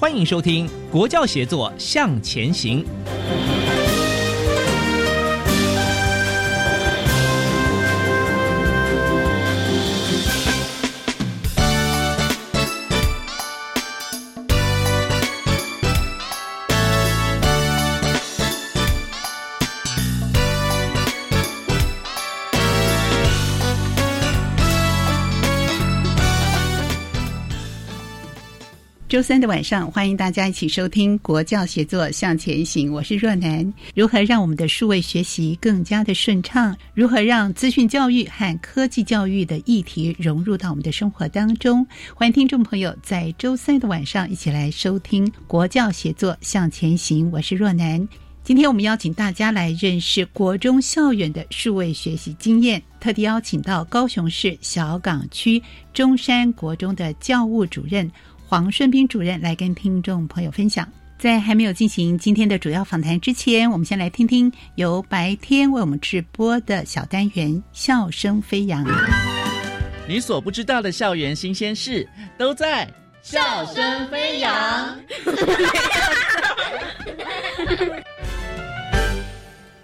欢迎收听《国教协作向前行》。周三的晚上，欢迎大家一起收听《国教协作向前行》，我是若楠。如何让我们的数位学习更加的顺畅？如何让资讯教育和科技教育的议题融入到我们的生活当中？欢迎听众朋友在周三的晚上一起来收听《国教协作向前行》，我是若楠。今天我们邀请大家来认识国中校园的数位学习经验，特地邀请到高雄市小港区中山国中的教务主任。黄顺斌主任来跟听众朋友分享。在还没有进行今天的主要访谈之前，我们先来听听由白天为我们直播的小单元《笑声飞扬》。你所不知道的校园新鲜事，都在《笑声飞扬》。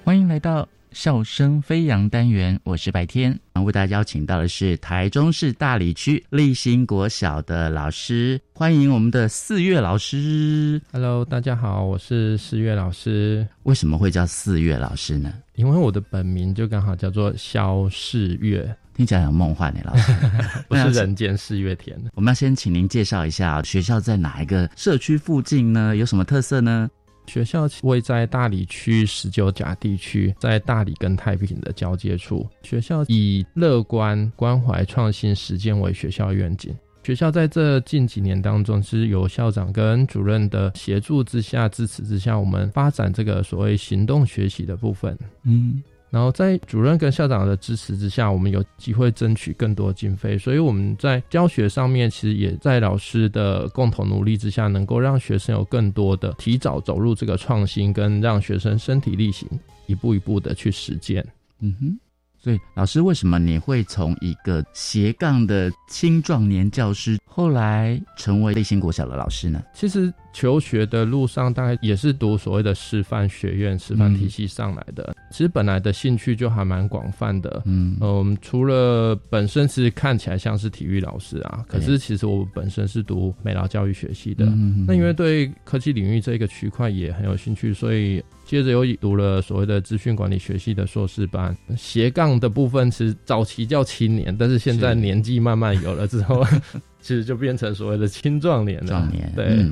欢迎来到。笑声飞扬单元，我是白天，为大家邀请到的是台中市大理区立新国小的老师，欢迎我们的四月老师。Hello，大家好，我是四月老师。为什么会叫四月老师呢？因为我的本名就刚好叫做肖世月，听起来很梦幻呢。老师 不是人间四月天。我们要先请您介绍一下学校在哪一个社区附近呢？有什么特色呢？学校位在大理区十九甲地区，在大理跟太平的交界处。学校以乐观、关怀、创新、实践为学校愿景。学校在这近几年当中，是由校长跟主任的协助之下、支持之下，我们发展这个所谓行动学习的部分。嗯。然后在主任跟校长的支持之下，我们有机会争取更多经费，所以我们在教学上面，其实也在老师的共同努力之下，能够让学生有更多的提早走入这个创新，跟让学生身体力行，一步一步的去实践。嗯哼。所以，老师，为什么你会从一个斜杠的青壮年教师，后来成为立新国小的老师呢？其实求学的路上，大概也是读所谓的师范学院、师范体系上来的。其实本来的兴趣就还蛮广泛的。嗯，嗯，除了本身是看起来像是体育老师啊，可是其实我本身是读美劳教育学系的。那因为对科技领域这个区块也很有兴趣，所以。接着又读了所谓的资讯管理学系的硕士班，斜杠的部分其实早期叫青年，但是现在年纪慢慢有了之后，其实就变成所谓的青壮年了。壮年，对。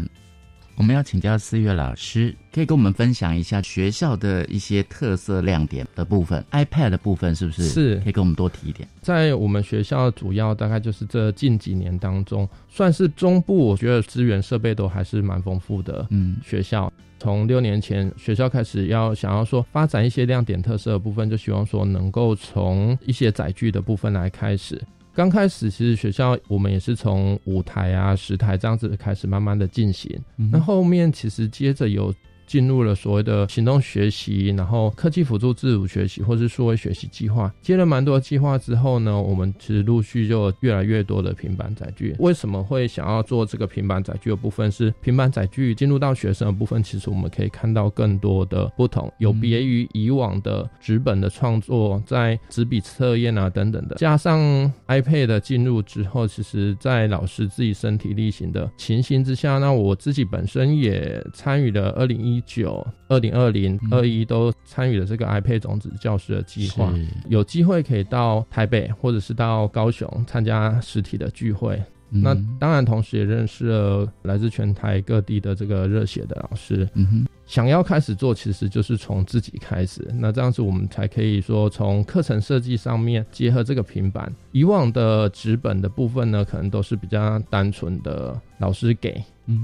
我们要请教四月老师，可以跟我们分享一下学校的一些特色亮点的部分，iPad 的部分是不是？是，可以跟我们多提一点。在我们学校主要大概就是这近几年当中，算是中部，我觉得资源设备都还是蛮丰富的。嗯，学校。从六年前学校开始要想要说发展一些亮点特色的部分，就希望说能够从一些载具的部分来开始。刚开始其实学校我们也是从五台啊、十台这样子开始慢慢的进行。那后面其实接着有进入了所谓的行动学习，然后科技辅助自主学习，或是数位学习计划。接了蛮多计划之后呢，我们其实陆续就越来越多的平板载具。为什么会想要做这个平板载具的部分？是平板载具进入到学生的部分，其实我们可以看到更多的不同，有别于以往的纸本的创作，在纸笔测验啊等等的，加上 iPad 进入之后，其实在老师自己身体力行的情形之下，那我自己本身也参与了二零一九、二零二零、二一都参与了这个 iPad 种子教师的计划，有机会可以到台北或者是到高雄参加实体的聚会。那当然，同时也认识了来自全台各地的这个热血的老师。嗯哼，想要开始做，其实就是从自己开始。那这样子，我们才可以说从课程设计上面结合这个平板。以往的纸本的部分呢，可能都是比较单纯的老师给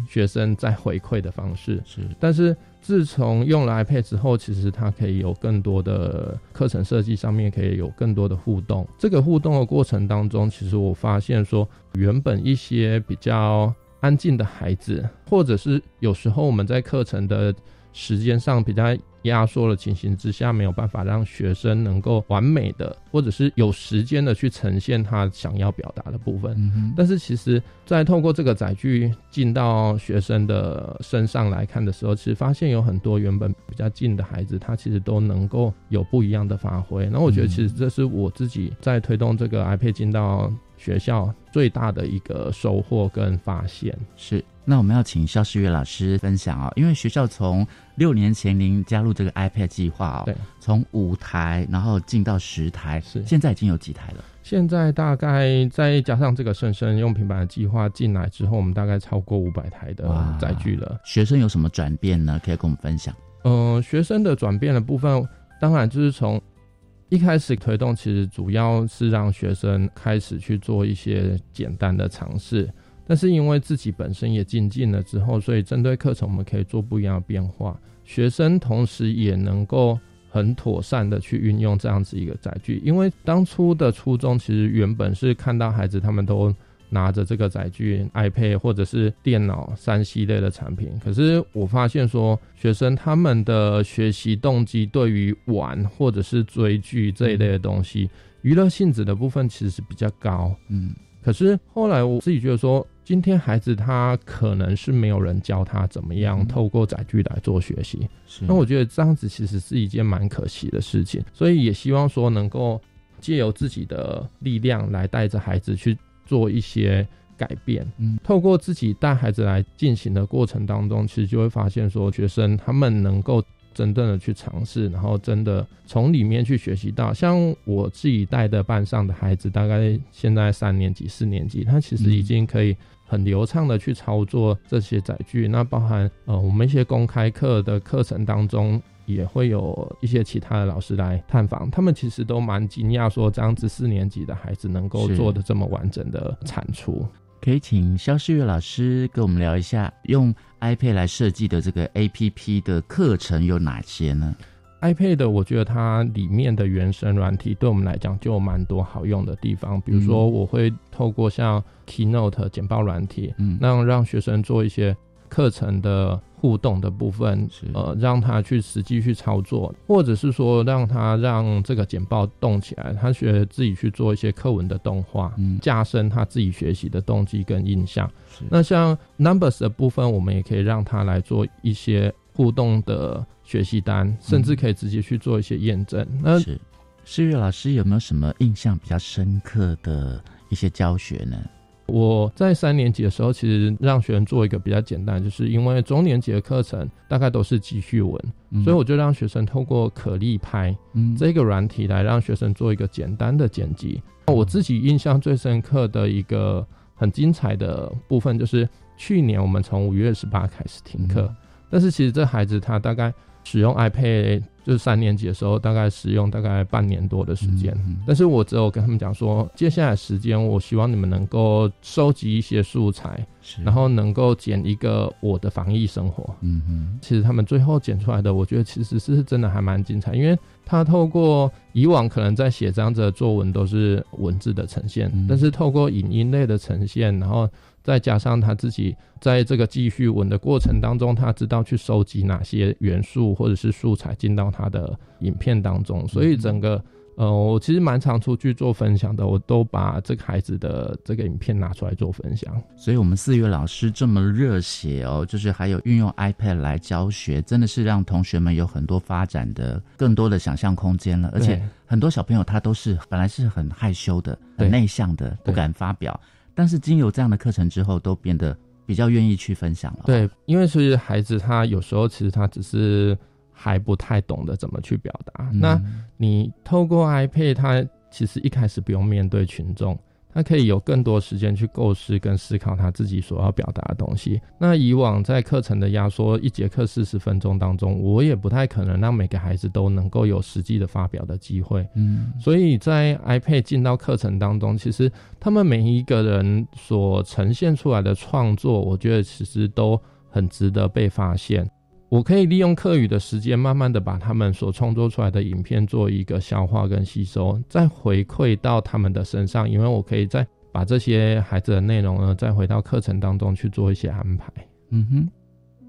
学生在回馈的方式。是，但是。自从用了 iPad 之后，其实它可以有更多的课程设计上面可以有更多的互动。这个互动的过程当中，其实我发现说，原本一些比较安静的孩子，或者是有时候我们在课程的时间上比较。压缩的情形之下，没有办法让学生能够完美的，或者是有时间的去呈现他想要表达的部分。但是，其实，在透过这个载具进到学生的身上来看的时候，其实发现有很多原本比较近的孩子，他其实都能够有不一样的发挥。那我觉得，其实这是我自己在推动这个 iPad 进到学校最大的一个收获跟发现。是。那我们要请肖世月老师分享啊，因为学校从六年前您加入这个 iPad 计划哦，对，从五台然后进到十台，是现在已经有几台了？现在大概再加上这个生生用平板的计划进来之后，我们大概超过五百台的载具了。学生有什么转变呢？可以跟我们分享？嗯，学生的转变的部分，当然就是从一开始推动，其实主要是让学生开始去做一些简单的尝试。但是因为自己本身也精进了之后，所以针对课程我们可以做不一样的变化。学生同时也能够很妥善的去运用这样子一个载具。因为当初的初衷其实原本是看到孩子他们都拿着这个载具，iPad 或者是电脑三 C 类的产品。可是我发现说，学生他们的学习动机对于玩或者是追剧这一类的东西，娱乐性质的部分其实是比较高。嗯，可是后来我自己觉得说。今天孩子他可能是没有人教他怎么样透过载具来做学习，那我觉得这样子其实是一件蛮可惜的事情，所以也希望说能够借由自己的力量来带着孩子去做一些改变。嗯，透过自己带孩子来进行的过程当中，其实就会发现说学生他们能够。真正的去尝试，然后真的从里面去学习到，像我自己带的班上的孩子，大概现在三年级、四年级，他其实已经可以很流畅的去操作这些载具。那包含呃，我们一些公开课的课程当中，也会有一些其他的老师来探访，他们其实都蛮惊讶，说这样子四年级的孩子能够做的这么完整的产出。可以请肖世月老师跟我们聊一下，用 iPad 来设计的这个 APP 的课程有哪些呢？iPad 我觉得它里面的原生软体对我们来讲就有蛮多好用的地方，比如说我会透过像 Keynote 简报软体，嗯，让让学生做一些课程的。互动的部分，呃，让他去实际去操作，或者是说让他让这个简报动起来，他学自己去做一些课文的动画，加深他自己学习的动机跟印象。那像 Numbers 的部分，我们也可以让他来做一些互动的学习单，甚至可以直接去做一些验证。那是诗月老师有没有什么印象比较深刻的一些教学呢？我在三年级的时候，其实让学生做一个比较简单，就是因为中年级的课程大概都是记叙文，所以我就让学生透过可立拍这个软体来让学生做一个简单的剪辑。我自己印象最深刻的一个很精彩的部分，就是去年我们从五月十八开始停课，但是其实这孩子他大概使用 iPad。就是三年级的时候，大概使用大概半年多的时间，但是我只有跟他们讲说，接下来时间，我希望你们能够收集一些素材，然后能够剪一个我的防疫生活。嗯嗯，其实他们最后剪出来的，我觉得其实是真的还蛮精彩，因为他透过以往可能在写这样子的作文都是文字的呈现，但是透过影音类的呈现，然后再加上他自己在这个记叙文的过程当中，他知道去收集哪些元素或者是素材进到他的影片当中，所以整个。呃，我其实蛮常出去做分享的，我都把这个孩子的这个影片拿出来做分享。所以，我们四月老师这么热血哦，就是还有运用 iPad 来教学，真的是让同学们有很多发展的更多的想象空间了。而且，很多小朋友他都是本来是很害羞的、很内向的，不敢发表，但是经由这样的课程之后，都变得比较愿意去分享了。对，因为其实孩子他有时候其实他只是。还不太懂得怎么去表达。那你透过 iPad，他其实一开始不用面对群众，他可以有更多时间去构思跟思考他自己所要表达的东西。那以往在课程的压缩一节课四十分钟当中，我也不太可能让每个孩子都能够有实际的发表的机会。嗯，所以在 iPad 进到课程当中，其实他们每一个人所呈现出来的创作，我觉得其实都很值得被发现。我可以利用课余的时间，慢慢的把他们所创作出来的影片做一个消化跟吸收，再回馈到他们的身上，因为我可以再把这些孩子的内容呢，再回到课程当中去做一些安排。嗯哼，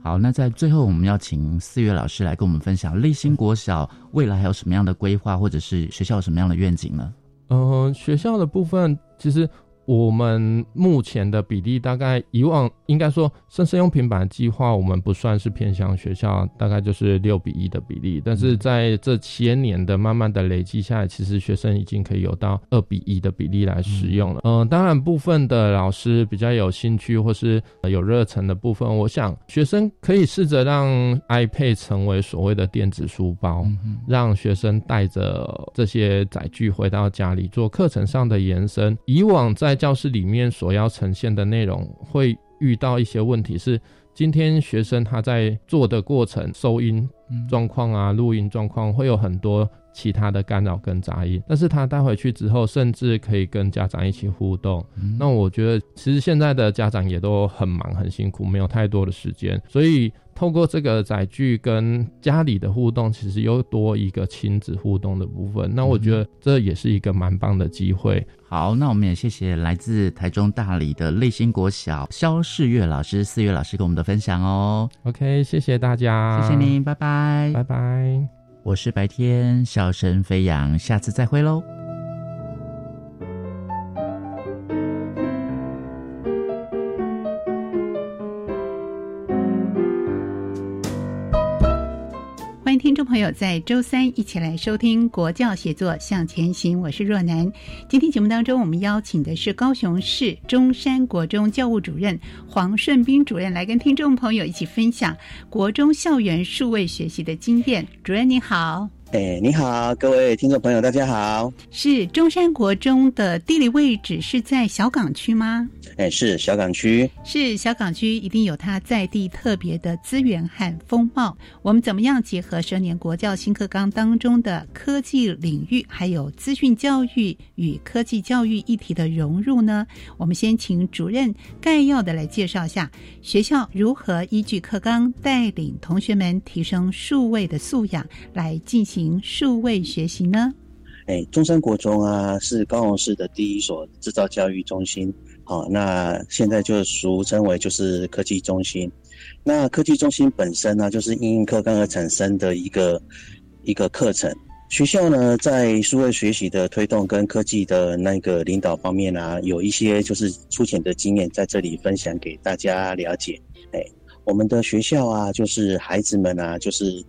好，那在最后，我们要请四月老师来跟我们分享立新国小未来还有什么样的规划，或者是学校有什么样的愿景呢？嗯，学校的部分其实。我们目前的比例大概以往应该说，生生用平板计划，我们不算是偏向学校，大概就是六比一的比例。但是在这些年的慢慢的累积下来，其实学生已经可以有到二比一的比例来使用了。嗯，当然部分的老师比较有兴趣或是有热忱的部分，我想学生可以试着让 iPad 成为所谓的电子书包，让学生带着这些载具回到家里做课程上的延伸。以往在在教室里面所要呈现的内容，会遇到一些问题。是今天学生他在做的过程，收音状况啊，录音状况会有很多其他的干扰跟杂音。但是他带回去之后，甚至可以跟家长一起互动。那我觉得，其实现在的家长也都很忙很辛苦，没有太多的时间，所以。透过这个载具跟家里的互动，其实又多一个亲子互动的部分。那我觉得这也是一个蛮棒的机会。好，那我们也谢谢来自台中大理的立新国小肖世月老师、四月老师跟我们的分享哦。OK，谢谢大家，谢谢您，拜拜，拜拜。我是白天笑声飞扬，下次再会喽。朋友，在周三一起来收听《国教写作向前行》，我是若楠。今天节目当中，我们邀请的是高雄市中山国中教务主任黄顺斌主任，来跟听众朋友一起分享国中校园数位学习的经验。主任你好。哎，你好，各位听众朋友，大家好。是中山国中的地理位置是在小港区吗？哎，是小港区。是小港区，一定有它在地特别的资源和风貌。我们怎么样结合十年国教新课纲当中的科技领域，还有资讯教育与科技教育议题的融入呢？我们先请主任概要的来介绍一下学校如何依据课纲带领同学们提升数位的素养来进行。数位学习呢？哎，中山国中啊，是高雄市的第一所制造教育中心。好，那现在就俗称为就是科技中心。那科技中心本身呢，就是应用课纲而产生的一个一个课程。学校呢，在数位学习的推动跟科技的那个领导方面啊，有一些就是粗浅的经验，在这里分享给大家了解。哎，我们的学校啊，就是孩子们啊，就是。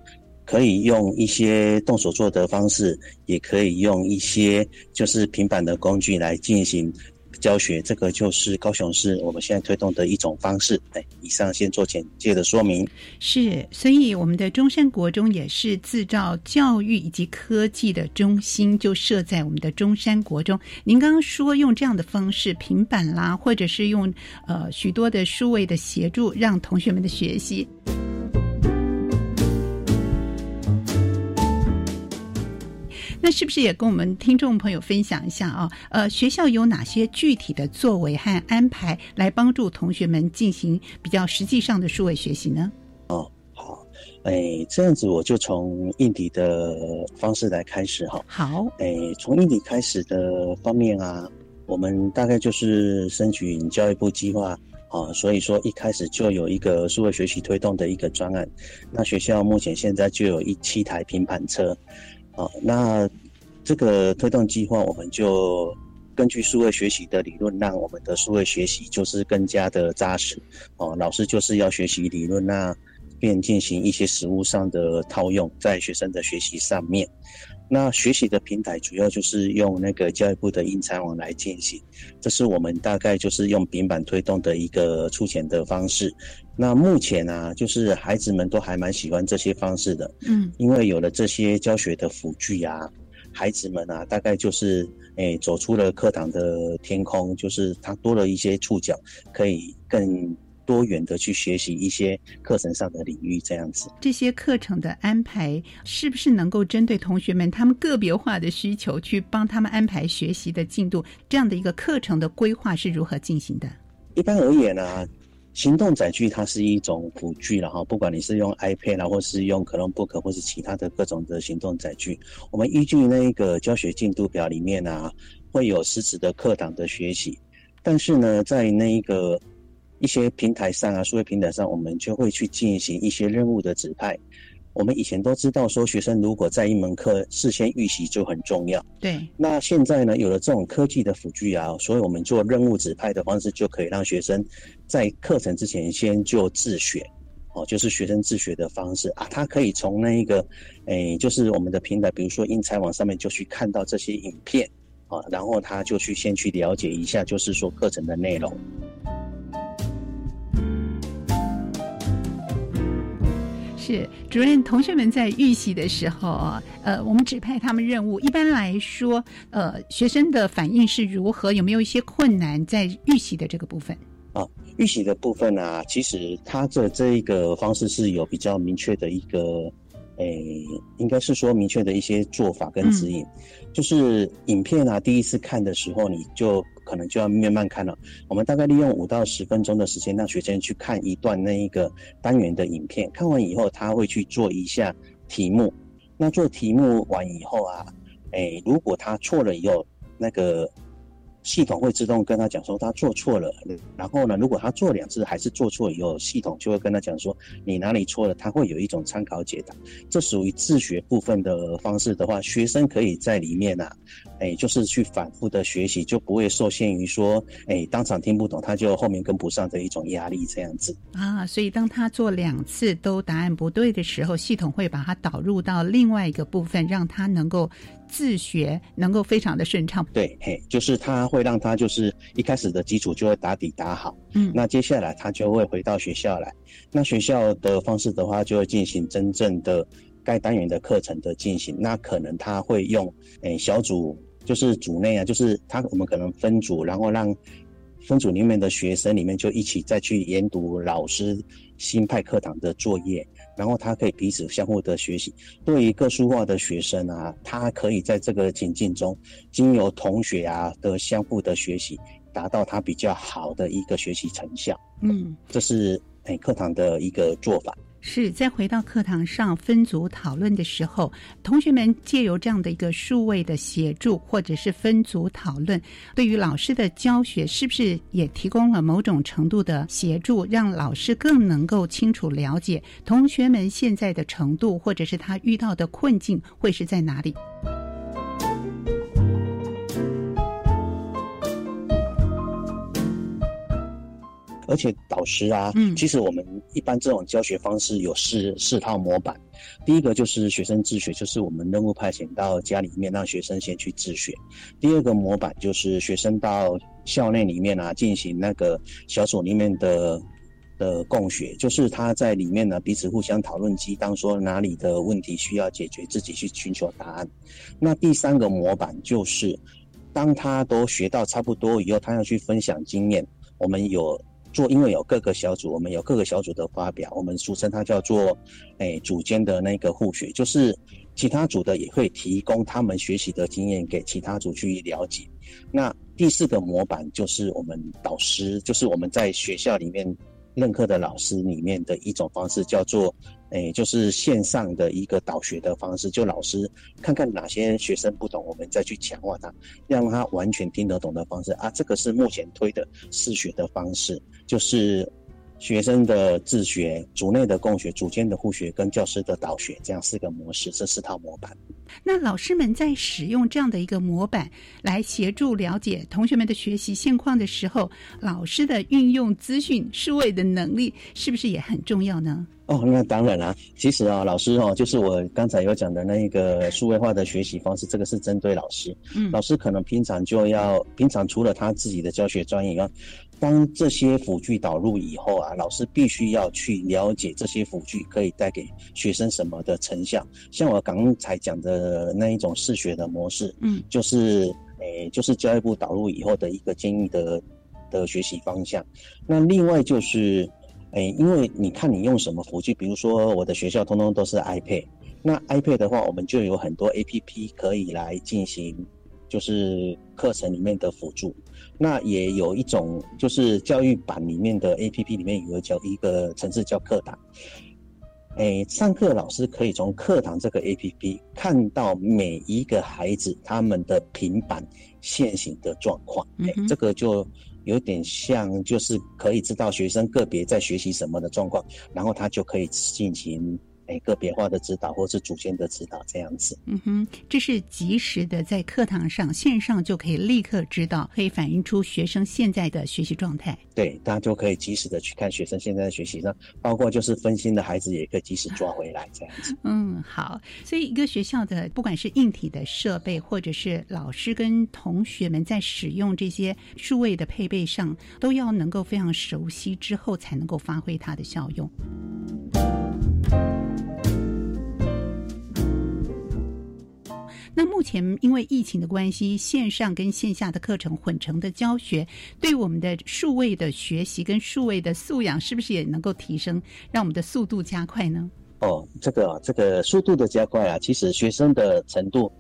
可以用一些动手做的方式，也可以用一些就是平板的工具来进行教学。这个就是高雄市我们现在推动的一种方式。哎，以上先做简介的说明。是，所以我们的中山国中也是制造教育以及科技的中心，就设在我们的中山国中。您刚刚说用这样的方式，平板啦，或者是用呃许多的数位的协助，让同学们的学习。那是不是也跟我们听众朋友分享一下啊？呃，学校有哪些具体的作为和安排，来帮助同学们进行比较实际上的数位学习呢？哦，好，哎，这样子我就从硬底的方式来开始哈。好，哎，从硬底开始的方面啊，我们大概就是申请教育部计划啊，所以说一开始就有一个数位学习推动的一个专案。那学校目前现在就有一七台平板车，啊，那这个推动计划我们就根据数位学习的理论，让我们的数位学习就是更加的扎实。哦，老师就是要学习理论，那便进行一些实物上的套用在学生的学习上面。那学习的平台主要就是用那个教育部的英才网来进行，这是我们大概就是用平板推动的一个出钱的方式。那目前啊，就是孩子们都还蛮喜欢这些方式的，嗯，因为有了这些教学的辅具啊，孩子们啊，大概就是诶走出了课堂的天空，就是他多了一些触角，可以更。多元的去学习一些课程上的领域，这样子。这些课程的安排是不是能够针对同学们他们个别化的需求，去帮他们安排学习的进度？这样的一个课程的规划是如何进行的？一般而言呢，行动载具它是一种辅具了哈，不管你是用 iPad 啦，或是用 Chromebook，或是其他的各种的行动载具，我们依据那个教学进度表里面呢，会有实质的课堂的学习，但是呢，在那一个一些平台上啊，数位平台上，我们就会去进行一些任务的指派。我们以前都知道说，学生如果在一门课事先预习就很重要。对。那现在呢，有了这种科技的辅具啊，所以我们做任务指派的方式，就可以让学生在课程之前先就自学。哦，就是学生自学的方式啊，他可以从那个，诶，就是我们的平台，比如说英才网上面就去看到这些影片啊，然后他就去先去了解一下，就是说课程的内容。是主任，同学们在预习的时候啊，呃，我们指派他们任务。一般来说，呃，学生的反应是如何？有没有一些困难在预习的这个部分？啊，预习的部分啊，其实他的这一个方式是有比较明确的一个，诶，应该是说明确的一些做法跟指引。就是影片啊，第一次看的时候，你就。可能就要慢慢看了。我们大概利用五到十分钟的时间，让学生去看一段那一个单元的影片。看完以后，他会去做一下题目。那做题目完以后啊，哎，如果他错了以后，那个。系统会自动跟他讲说他做错了，然后呢，如果他做两次还是做错以后，系统就会跟他讲说你哪里错了，他会有一种参考解答。这属于自学部分的方式的话，学生可以在里面啊，哎，就是去反复的学习，就不会受限于说，哎，当场听不懂他就后面跟不上的一种压力这样子啊。所以当他做两次都答案不对的时候，系统会把他导入到另外一个部分，让他能够。自学能够非常的顺畅，对，嘿，就是他会让他就是一开始的基础就会打底打好，嗯，那接下来他就会回到学校来，那学校的方式的话就会进行真正的该单元的课程的进行，那可能他会用诶小组，就是组内啊，就是他我们可能分组，然后让分组里面的学生里面就一起再去研读老师新派课堂的作业。然后他可以彼此相互的学习。对于各书画的学生啊，他可以在这个情境中，经由同学啊的相互的学习，达到他比较好的一个学习成效。嗯，这是诶课堂的一个做法。是在回到课堂上分组讨论的时候，同学们借由这样的一个数位的协助，或者是分组讨论，对于老师的教学是不是也提供了某种程度的协助，让老师更能够清楚了解同学们现在的程度，或者是他遇到的困境会是在哪里？而且导师啊，嗯，其实我们一般这种教学方式有四四套模板。第一个就是学生自学，就是我们任务派遣到家里面，让学生先去自学。第二个模板就是学生到校内里面啊，进行那个小组里面的的共学，就是他在里面呢彼此互相讨论，激当说哪里的问题需要解决，自己去寻求答案。那第三个模板就是，当他都学到差不多以后，他要去分享经验。我们有。做，因为有各个小组，我们有各个小组的发表，我们俗称它叫做，诶，组间的那个互学，就是其他组的也会提供他们学习的经验给其他组去了解。那第四个模板就是我们导师，就是我们在学校里面任课的老师里面的一种方式，叫做，诶，就是线上的一个导学的方式，就老师看看哪些学生不懂，我们再去强化他，让他完全听得懂的方式啊，这个是目前推的试学的方式。就是学生的自学、组内的共学、组间的互学跟教师的导学这样四个模式，这四套模板。那老师们在使用这样的一个模板来协助了解同学们的学习现况的时候，老师的运用资讯数位的能力是不是也很重要呢？哦，那当然啦。其实啊，老师哦，就是我刚才有讲的那一个数位化的学习方式，这个是针对老师。嗯，老师可能平常就要，平常除了他自己的教学专业以外，当这些辅具导入以后啊，老师必须要去了解这些辅具可以带给学生什么的成效。像我刚才讲的那一种视学的模式，嗯，就是诶，就是教育部导入以后的一个建议的的学习方向。那另外就是。哎，因为你看你用什么辅具，比如说我的学校通通都是 iPad，那 iPad 的话，我们就有很多 APP 可以来进行，就是课程里面的辅助。那也有一种就是教育版里面的 APP 里面有个叫一个层次叫课堂。哎，上课老师可以从课堂这个 APP 看到每一个孩子他们的平板现行的状况。哎，这个就。有点像，就是可以知道学生个别在学习什么的状况，然后他就可以进行诶个别化的指导，或是组间的指导这样子。嗯哼，这是及时的在课堂上线上就可以立刻知道，可以反映出学生现在的学习状态。对，大家就可以及时的去看学生现在的学习上，包括就是分心的孩子也可以及时抓回来这样子。嗯，好。所以一个学校的不管是硬体的设备，或者是老师跟同学们在使用这些数位的配备上，都要能够非常熟悉之后，才能够发挥它的效用。那目前因为疫情的关系，线上跟线下的课程混成的教学，对我们的数位的学习跟数位的素养，是不是也能够提升，让我们的速度加快呢？哦，这个这个速度的加快啊，其实学生的程度，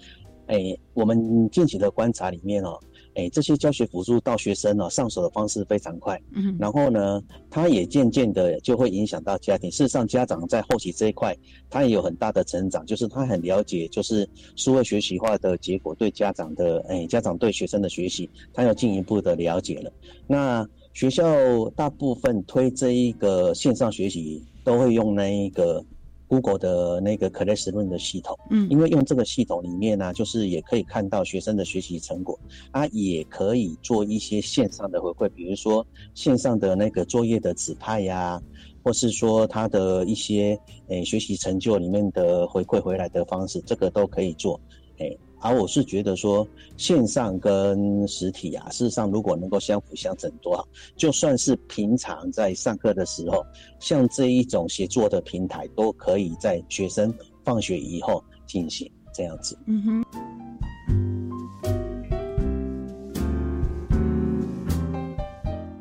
哎，我们近期的观察里面哦。哎，这些教学辅助到学生哦，上手的方式非常快。嗯，然后呢，他也渐渐的就会影响到家庭。事实上，家长在后期这一块，他也有很大的成长，就是他很了解，就是数位学习化的结果对家长的，哎，家长对学生的学习，他要进一步的了解了。那学校大部分推这一个线上学习，都会用那一个。Google 的那个 Classroom 的系统，嗯，因为用这个系统里面呢，就是也可以看到学生的学习成果，啊，也可以做一些线上的回馈，比如说线上的那个作业的指派呀，或是说他的一些诶学习成就里面的回馈回来的方式，这个都可以做，诶。而我是觉得说，线上跟实体啊，事实上如果能够相辅相成多好。就算是平常在上课的时候，像这一种协作的平台，都可以在学生放学以后进行这样子。嗯哼。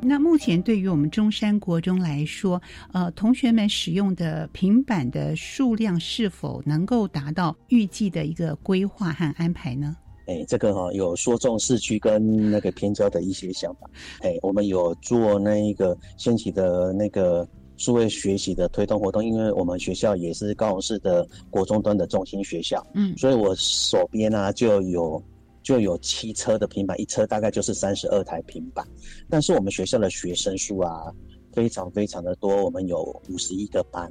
那目前对于我们中山国中来说，呃，同学们使用的平板的数量是否能够达到预计的一个规划和安排呢？哎，这个哈有说中市区跟那个偏郊的一些想法。哎，我们有做那一个掀起的那个数位学习的推动活动，因为我们学校也是高雄市的国中端的中心学校，嗯，所以我手边呢就有。就有七车的平板，一车大概就是三十二台平板。但是我们学校的学生数啊，非常非常的多，我们有五十一个班。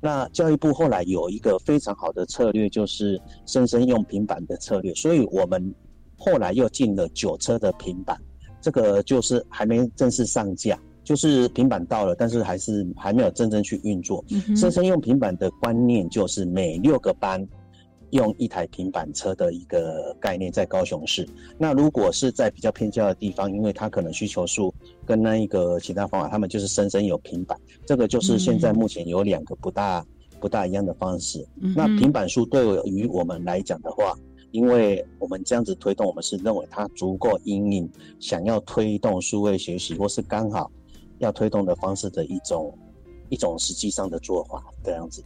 那教育部后来有一个非常好的策略，就是生生用平板的策略。所以我们后来又进了九车的平板，这个就是还没正式上架，就是平板到了，但是还是还没有真正去运作。生生用平板的观念就是每六个班。用一台平板车的一个概念在高雄市。那如果是在比较偏郊的地方，因为它可能需求数跟那一个其他方法，他们就是深深有平板。这个就是现在目前有两个不大不大一样的方式。那平板数对于我们来讲的话，因为我们这样子推动，我们是认为它足够阴影想要推动数位学习，或是刚好要推动的方式的一种一种实际上的做法这样子。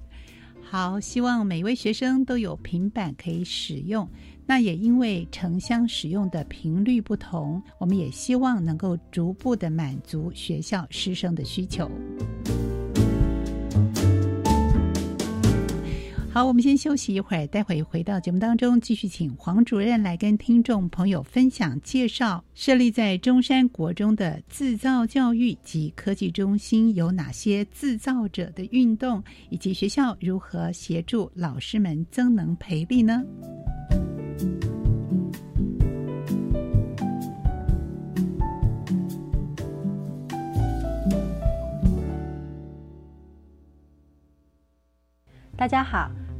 好，希望每位学生都有平板可以使用。那也因为城乡使用的频率不同，我们也希望能够逐步的满足学校师生的需求。好，我们先休息一会儿，待会回到节目当中，继续请黄主任来跟听众朋友分享介绍设立在中山国中的制造教育及科技中心有哪些制造者的运动，以及学校如何协助老师们增能培力呢？大家好，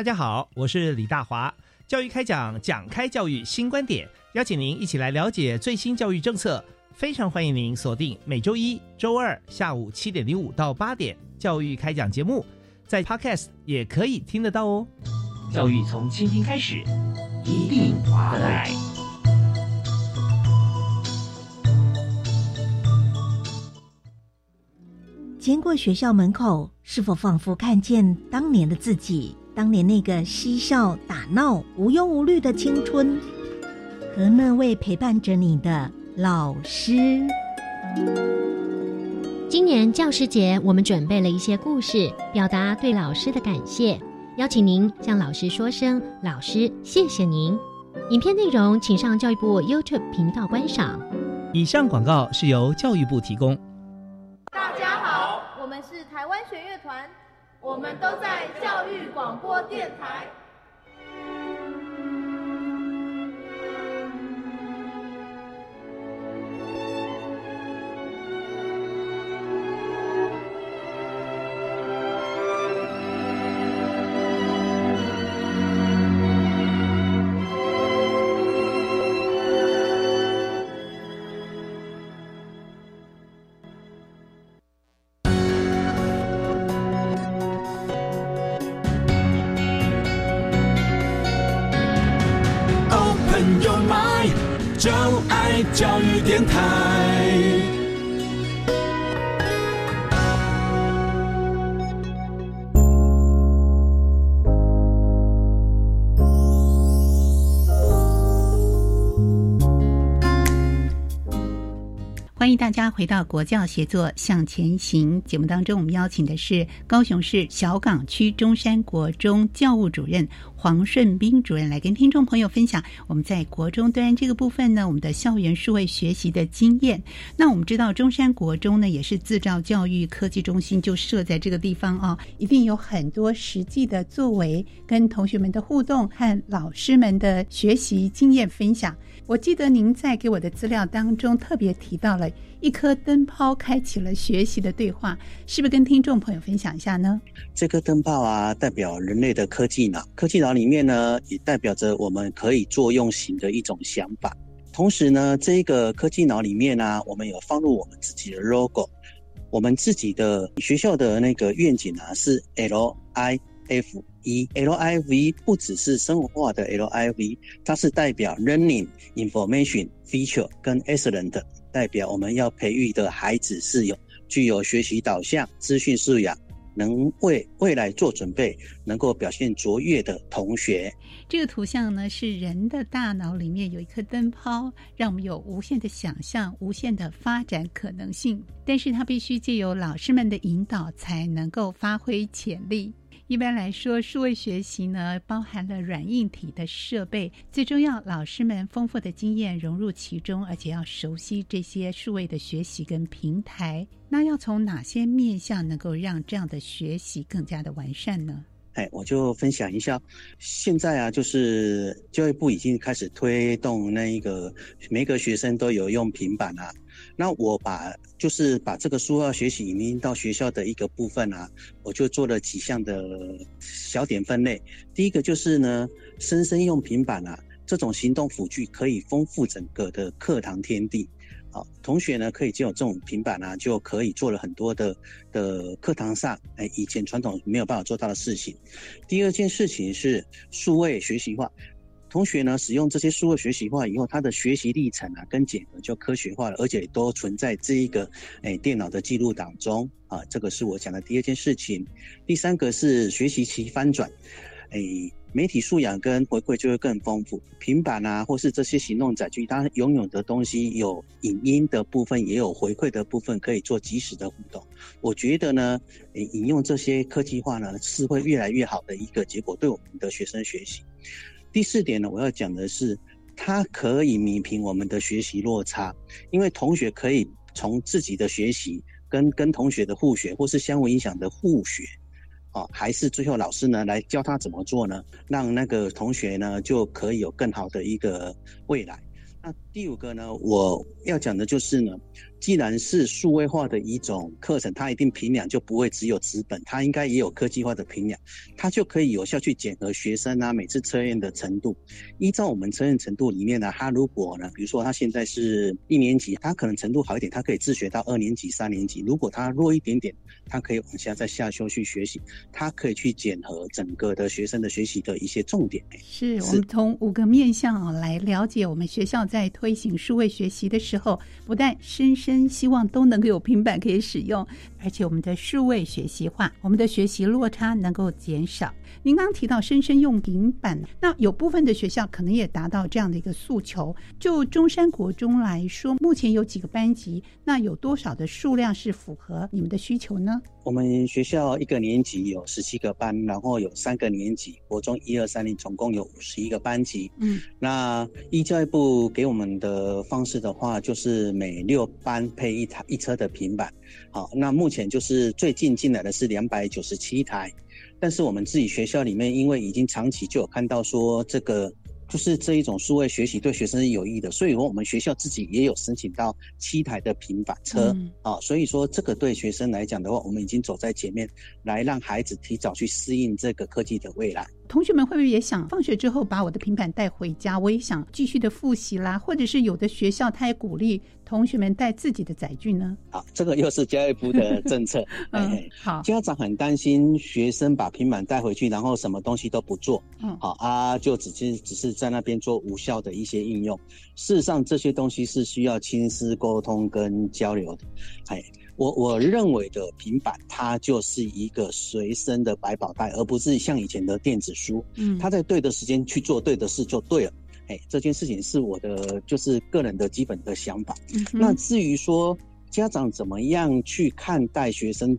大家好，我是李大华。教育开讲，讲开教育新观点，邀请您一起来了解最新教育政策。非常欢迎您锁定每周一、周二下午七点零五到八点教育开讲节目，在 Podcast 也可以听得到哦。教育从倾听开始，一定划得来。经过学校门口，是否仿佛看见当年的自己？当年那个嬉笑打闹、无忧无虑的青春，和那位陪伴着你的老师。今年教师节，我们准备了一些故事，表达对老师的感谢，邀请您向老师说声“老师，谢谢您”。影片内容请上教育部 YouTube 频道观赏。以上广告是由教育部提供。大家好，我们是台湾弦乐团，我们都在教育广播电台。回到国教协作向前行节目当中，我们邀请的是高雄市小港区中山国中教务主任黄顺斌主任来跟听众朋友分享我们在国中端这个部分呢，我们的校园数位学习的经验。那我们知道中山国中呢也是自造教育科技中心，就设在这个地方啊，一定有很多实际的作为，跟同学们的互动和老师们的学习经验分享。我记得您在给我的资料当中特别提到了一颗灯泡开启了学习的对话，是不是跟听众朋友分享一下呢？这颗灯泡啊，代表人类的科技脑，科技脑里面呢，也代表着我们可以作用型的一种想法。同时呢，这一个科技脑里面呢，我们有放入我们自己的 logo，我们自己的学校的那个愿景啊，是 L I F。一 L I V 不只是生活化的 L I V，它是代表 Learning Information Feature 跟 Excellent，代表我们要培育的孩子是有具有学习导向、资讯素养，能为未来做准备，能够表现卓越的同学。这个图像呢，是人的大脑里面有一颗灯泡，让我们有无限的想象、无限的发展可能性。但是它必须借由老师们的引导，才能够发挥潜力。一般来说，数位学习呢，包含了软硬体的设备，最重要，老师们丰富的经验融入其中，而且要熟悉这些数位的学习跟平台。那要从哪些面向能够让这样的学习更加的完善呢？我就分享一下，现在啊，就是教育部已经开始推动那一个每个学生都有用平板啊。那我把就是把这个书要学习引进到学校的一个部分啊，我就做了几项的小点分类。第一个就是呢，生生用平板啊，这种行动辅具可以丰富整个的课堂天地。好，同学呢可以借有这种平板啊，就可以做了很多的的课堂上，哎，以前传统没有办法做到的事情。第二件事情是数位学习化，同学呢使用这些数位学习化以后，他的学习历程啊跟检核就科学化了，而且都存在这一个哎电脑的记录当中啊，这个是我讲的第二件事情。第三个是学习期翻转，哎。媒体素养跟回馈就会更丰富，平板啊，或是这些行动载具，它拥有的东西有影音的部分，也有回馈的部分，可以做及时的互动。我觉得呢，引用这些科技化呢，是会越来越好的一个结果，对我们的学生学习。第四点呢，我要讲的是，它可以弥平我们的学习落差，因为同学可以从自己的学习跟跟同学的互学，或是相互影响的互学。哦，还是最后老师呢来教他怎么做呢？让那个同学呢就可以有更好的一个未来。那第五个呢，我要讲的就是呢。既然是数位化的一种课程，它一定评量就不会只有纸本，它应该也有科技化的评量，它就可以有效去检核学生啊每次测验的程度。依照我们测验程度里面呢，他如果呢，比如说他现在是一年级，他可能程度好一点，他可以自学到二年级、三年级。如果他弱一点点，他可以往下再下修去学习，他可以去检核整个的学生的学习的一些重点。是我们从五个面向啊来了解我们学校在推行数位学习的时候，不但深深。希望都能够有平板可以使用，而且我们的数位学习化，我们的学习落差能够减少。您刚刚提到深深用平板，那有部分的学校可能也达到这样的一个诉求。就中山国中来说，目前有几个班级？那有多少的数量是符合你们的需求呢？我们学校一个年级有十七个班，然后有三个年级，国中一二三零总共有五十一个班级。嗯，那依教育部给我们的方式的话，就是每六班配一台一车的平板。好，那目前就是最近进来的是两百九十七台，但是我们自己学校里面，因为已经长期就有看到说这个。就是这一种数位学习对学生是有益的，所以说我们学校自己也有申请到七台的平板车啊，所以说这个对学生来讲的话，我们已经走在前面，来让孩子提早去适应这个科技的未来。同学们会不会也想放学之后把我的平板带回家？我也想继续的复习啦，或者是有的学校他也鼓励同学们带自己的载具呢？好，这个又是教育部的 政策。嗯，好，家长很担心学生把平板带回去，然后什么东西都不做。嗯，好啊，就只是只是在那边做无效的一些应用。事实上，这些东西是需要亲师沟通跟交流的。哎。我我认为的平板，它就是一个随身的百宝袋，而不是像以前的电子书。嗯，它在对的时间去做对的事就对了。哎，这件事情是我的就是个人的基本的想法。那至于说家长怎么样去看待学生？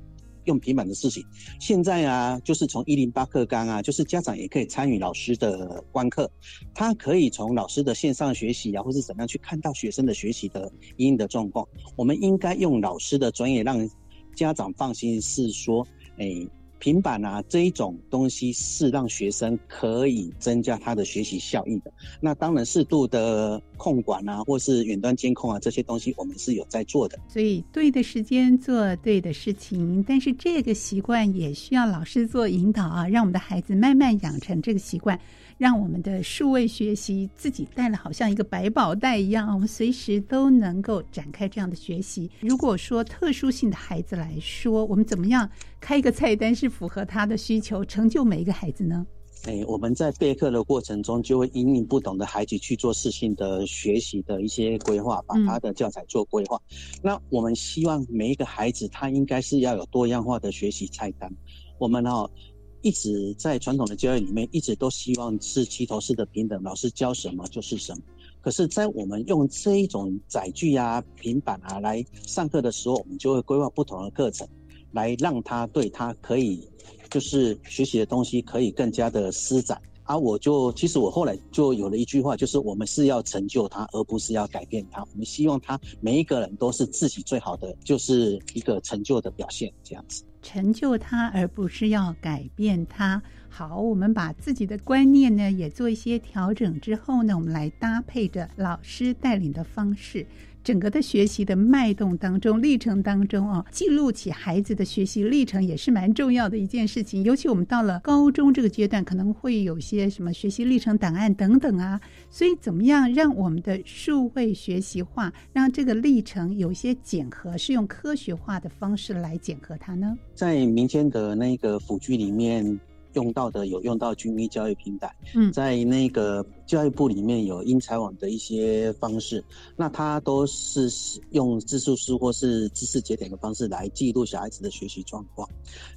用平板的事情，现在啊，就是从一零八课纲啊，就是家长也可以参与老师的观课，他可以从老师的线上学习啊，或是怎么样去看到学生的学习的应的状况。我们应该用老师的专业，让家长放心，是说，哎。平板啊，这一种东西是让学生可以增加他的学习效益的。那当然，适度的控管啊，或是远端监控啊，这些东西我们是有在做的。所以，对的时间做对的事情，但是这个习惯也需要老师做引导啊，让我们的孩子慢慢养成这个习惯。让我们的数位学习自己带了，好像一个百宝袋一样，我们随时都能够展开这样的学习。如果说特殊性的孩子来说，我们怎么样开一个菜单是符合他的需求，成就每一个孩子呢？哎，我们在备课的过程中，就会引领不同的孩子去做事情的学习的一些规划，把他的教材做规划。那我们希望每一个孩子他应该是要有多样化的学习菜单。我们哈。一直在传统的教育里面，一直都希望是齐头式的平等，老师教什么就是什么。可是，在我们用这一种载具啊、平板啊来上课的时候，我们就会规划不同的课程，来让他对他可以就是学习的东西可以更加的施展。啊，我就其实我后来就有了一句话，就是我们是要成就他，而不是要改变他。我们希望他每一个人都是自己最好的，就是一个成就的表现，这样子。成就他，而不是要改变他。好，我们把自己的观念呢也做一些调整之后呢，我们来搭配着老师带领的方式，整个的学习的脉动当中、历程当中啊，记录起孩子的学习历程也是蛮重要的一件事情。尤其我们到了高中这个阶段，可能会有些什么学习历程档案等等啊，所以怎么样让我们的数位学习化，让这个历程有一些检核，是用科学化的方式来检核它呢？在民间的那个辅具里面。用到的有用到军医教育平台，嗯，在那个教育部里面有英才网的一些方式，那它都是用自述书或是知识节点的方式来记录小孩子的学习状况。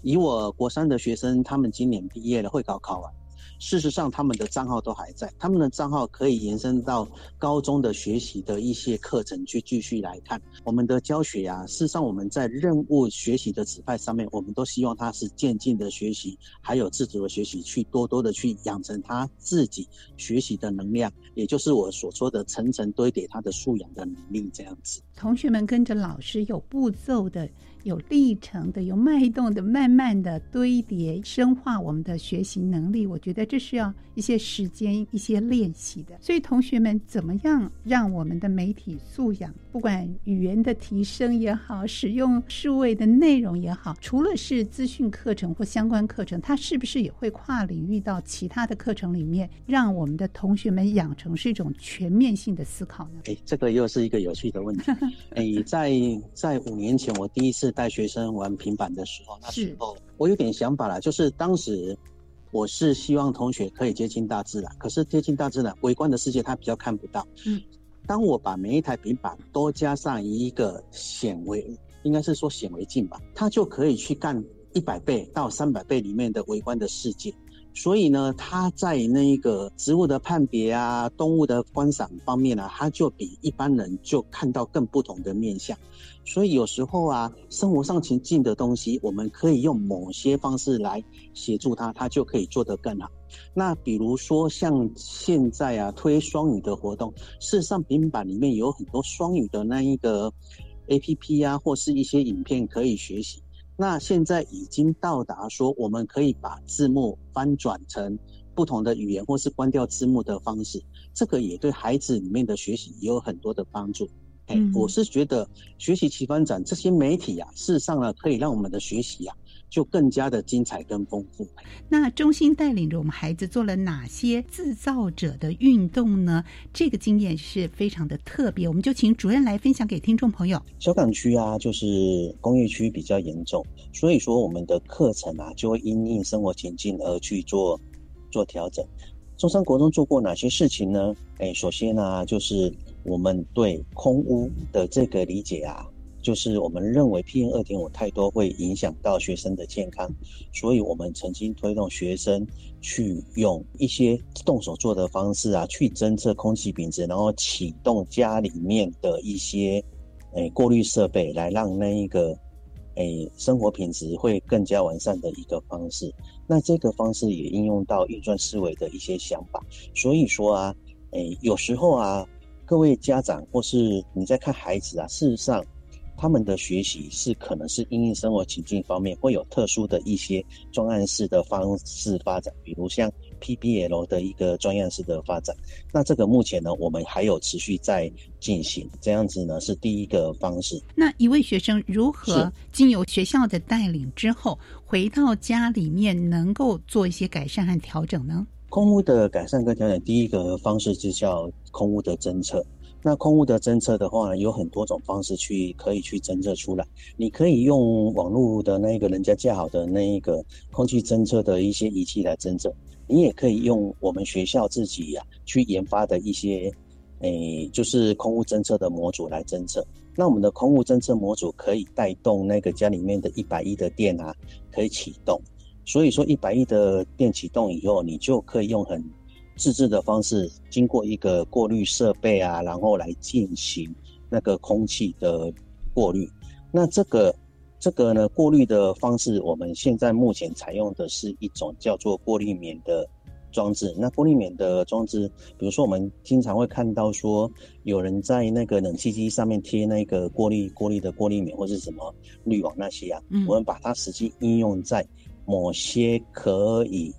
以我国三的学生，他们今年毕业了，会考考完。事实上，他们的账号都还在，他们的账号可以延伸到高中的学习的一些课程去继续来看。我们的教学呀，事实上我们在任务学习的指派上面，我们都希望他是渐进的学习，还有自主的学习，去多多的去养成他自己学习的能量，也就是我所说的层层堆叠他的素养的能力这样子。同学们跟着老师有步骤的。有历程的，有脉动的，慢慢的堆叠深化我们的学习能力。我觉得这是要一些时间、一些练习的。所以，同学们怎么样让我们的媒体素养，不管语言的提升也好，使用数位的内容也好，除了是资讯课程或相关课程，它是不是也会跨领域到其他的课程里面，让我们的同学们养成是一种全面性的思考呢？哎，这个又是一个有趣的问题。哎，在在五年前，我第一次。带学生玩平板的时候，那时候我有点想法了，就是当时我是希望同学可以接近大自然，可是接近大自然，微观的世界他比较看不到。嗯，当我把每一台平板都加上一个显微，应该是说显微镜吧，它就可以去干一百倍到三百倍里面的微观的世界。所以呢，它在那个植物的判别啊，动物的观赏方面呢，它就比一般人就看到更不同的面相。所以有时候啊，生活上情境的东西，我们可以用某些方式来协助它，它就可以做得更好。那比如说像现在啊，推双语的活动，事实上平板里面有很多双语的那一个 A P P 啊，或是一些影片可以学习。那现在已经到达说，我们可以把字幕翻转成不同的语言，或是关掉字幕的方式，这个也对孩子里面的学习也有很多的帮助。哎，我是觉得学习奇翻展这些媒体啊，事实上呢，可以让我们的学习啊。就更加的精彩跟丰富。那中心带领着我们孩子做了哪些制造者的运动呢？这个经验是非常的特别，我们就请主任来分享给听众朋友。小港区啊，就是工业区比较严重，所以说我们的课程啊，就会因应生活情境而去做做调整。中山国中做过哪些事情呢？哎，首先呢，就是我们对空屋的这个理解啊。就是我们认为 PM 二点五太多会影响到学生的健康，所以我们曾经推动学生去用一些动手做的方式啊，去侦测空气品质，然后启动家里面的一些诶过滤设备，来让那一个诶生活品质会更加完善的一个方式。那这个方式也应用到运算思维的一些想法。所以说啊，诶有时候啊，各位家长或是你在看孩子啊，事实上。他们的学习是可能是因应生活情境方面会有特殊的一些专案式的方式发展，比如像 PBL 的一个专案式的发展。那这个目前呢，我们还有持续在进行，这样子呢是第一个方式。那一位学生如何经由学校的带领之后，回到家里面能够做一些改善和调整呢？空屋的改善跟调整，第一个方式就叫空屋的侦测。那空污的侦测的话，有很多种方式去可以去侦测出来。你可以用网络的那个人家架好的那一个空气侦测的一些仪器来侦测，你也可以用我们学校自己呀去研发的一些，诶，就是空污侦测的模组来侦测。那我们的空污侦测模组可以带动那个家里面的一百亿的电啊，可以启动。所以说一百亿的电启动以后，你就可以用很。自制的方式，经过一个过滤设备啊，然后来进行那个空气的过滤。那这个这个呢，过滤的方式，我们现在目前采用的是一种叫做过滤棉的装置。那过滤棉的装置，比如说我们经常会看到说，有人在那个冷气机上面贴那个过滤过滤的过滤棉或是什么滤网那些啊，我们把它实际应用在某些可以。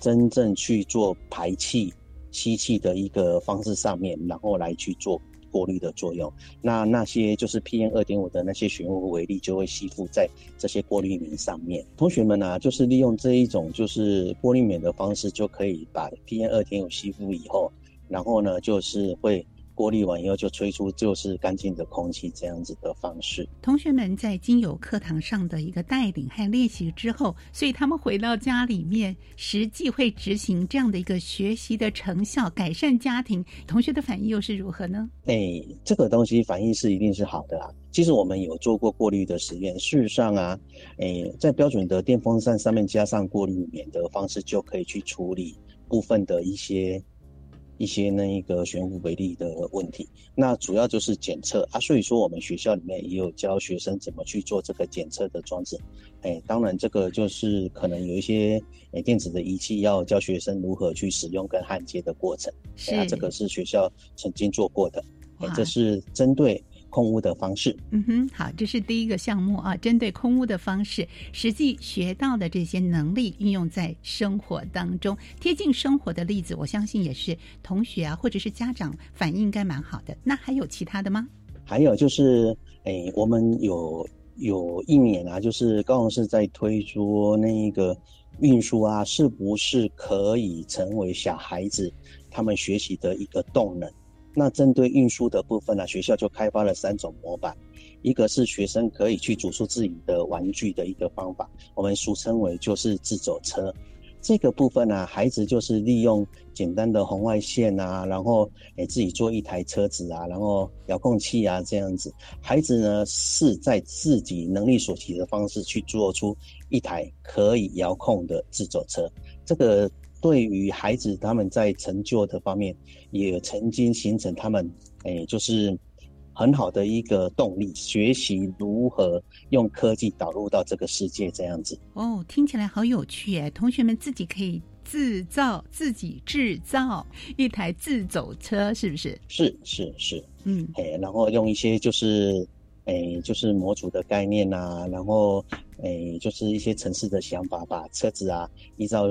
真正去做排气、吸气的一个方式上面，然后来去做过滤的作用。那那些就是 PM 二点五的那些悬浮微粒就会吸附在这些过滤棉上面。同学们呢，就是利用这一种就是过滤棉的方式，就可以把 PM 二点五吸附以后，然后呢就是会。过滤完以后就吹出就是干净的空气，这样子的方式。同学们在经有课堂上的一个带领和练习之后，所以他们回到家里面，实际会执行这样的一个学习的成效，改善家庭。同学的反应又是如何呢？哎，这个东西反应是一定是好的啊。其实我们有做过过滤的实验，事实上啊，哎，在标准的电风扇上面加上过滤棉的方式，就可以去处理部分的一些。一些那一个悬浮微粒的问题，那主要就是检测啊，所以说我们学校里面也有教学生怎么去做这个检测的装置。哎，当然这个就是可能有一些诶电子的仪器要教学生如何去使用跟焊接的过程。是，这个是学校曾经做过的。哎，这是针对。空屋的方式，嗯哼，好，这是第一个项目啊，针对空屋的方式，实际学到的这些能力运用在生活当中，贴近生活的例子，我相信也是同学啊，或者是家长反应应该蛮好的。那还有其他的吗？还有就是，哎，我们有有一年啊，就是高雄市在推出那个运输啊，是不是可以成为小孩子他们学习的一个动能？那针对运输的部分呢，学校就开发了三种模板，一个是学生可以去组出自己的玩具的一个方法，我们俗称为就是自走车。这个部分呢，孩子就是利用简单的红外线啊，然后诶自己做一台车子啊，然后遥控器啊这样子，孩子呢是在自己能力所及的方式去做出一台可以遥控的自走车。这个。对于孩子，他们在成就的方面，也曾经形成他们，哎，就是很好的一个动力，学习如何用科技导入到这个世界这样子。哦，听起来好有趣哎！同学们自己可以制造、自己制造一台自走车，是不是？是是是，嗯，哎，然后用一些就是。诶，就是模组的概念呐，然后诶，就是一些城市的想法，把车子啊，依照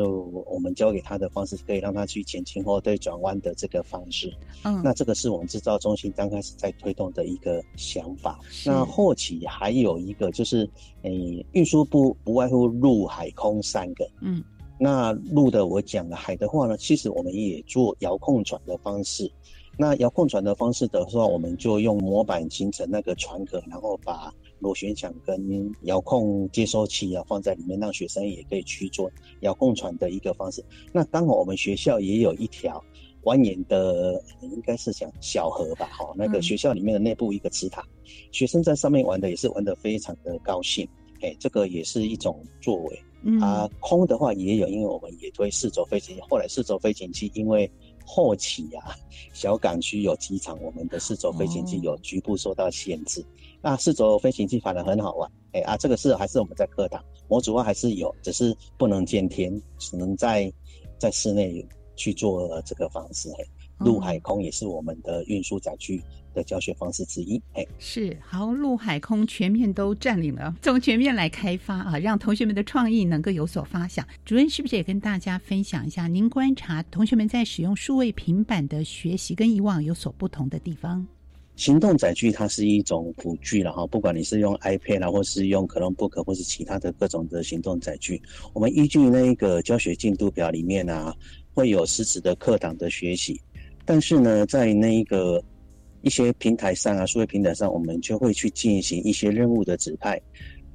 我们教给他的方式，可以让他去前倾后对转弯的这个方式。嗯，那这个是我们制造中心刚开始在推动的一个想法。那后期还有一个就是，诶，运输不不外乎陆海空三个。嗯，那陆的我讲了，海的话呢，其实我们也做遥控船的方式。那遥控船的方式的话，我们就用模板形成那个船壳，然后把螺旋桨跟遥控接收器啊放在里面，让学生也可以去做遥控船的一个方式。那刚好我们学校也有一条蜿蜒的，应该是讲小河吧，哈，那个学校里面的内部一个池塘，学生在上面玩的也是玩的非常的高兴，哎，这个也是一种作为。啊，空的话也有，因为我们也推四轴飞行器，后来四轴飞行器因为。后期呀，小港区有机场，我们的四轴飞行器有局部受到限制。那四轴飞行器反而很好玩，哎啊，这个是还是我们在课堂模组化还是有，只是不能见天，只能在在室内去做这个方式。陆海空也是我们的运输载具。的教学方式之一，哎，是好，陆海空全面都占领了，从全面来开发啊，让同学们的创意能够有所发想。主任是不是也跟大家分享一下，您观察同学们在使用数位平板的学习跟以往有所不同的地方？行动载具它是一种辅具了哈，不管你是用 iPad 啊，或是用 Chromebook 或是其他的各种的行动载具，我们依据那个教学进度表里面啊，会有实时的课堂的学习，但是呢，在那一个一些平台上啊，数位平台上，我们就会去进行一些任务的指派。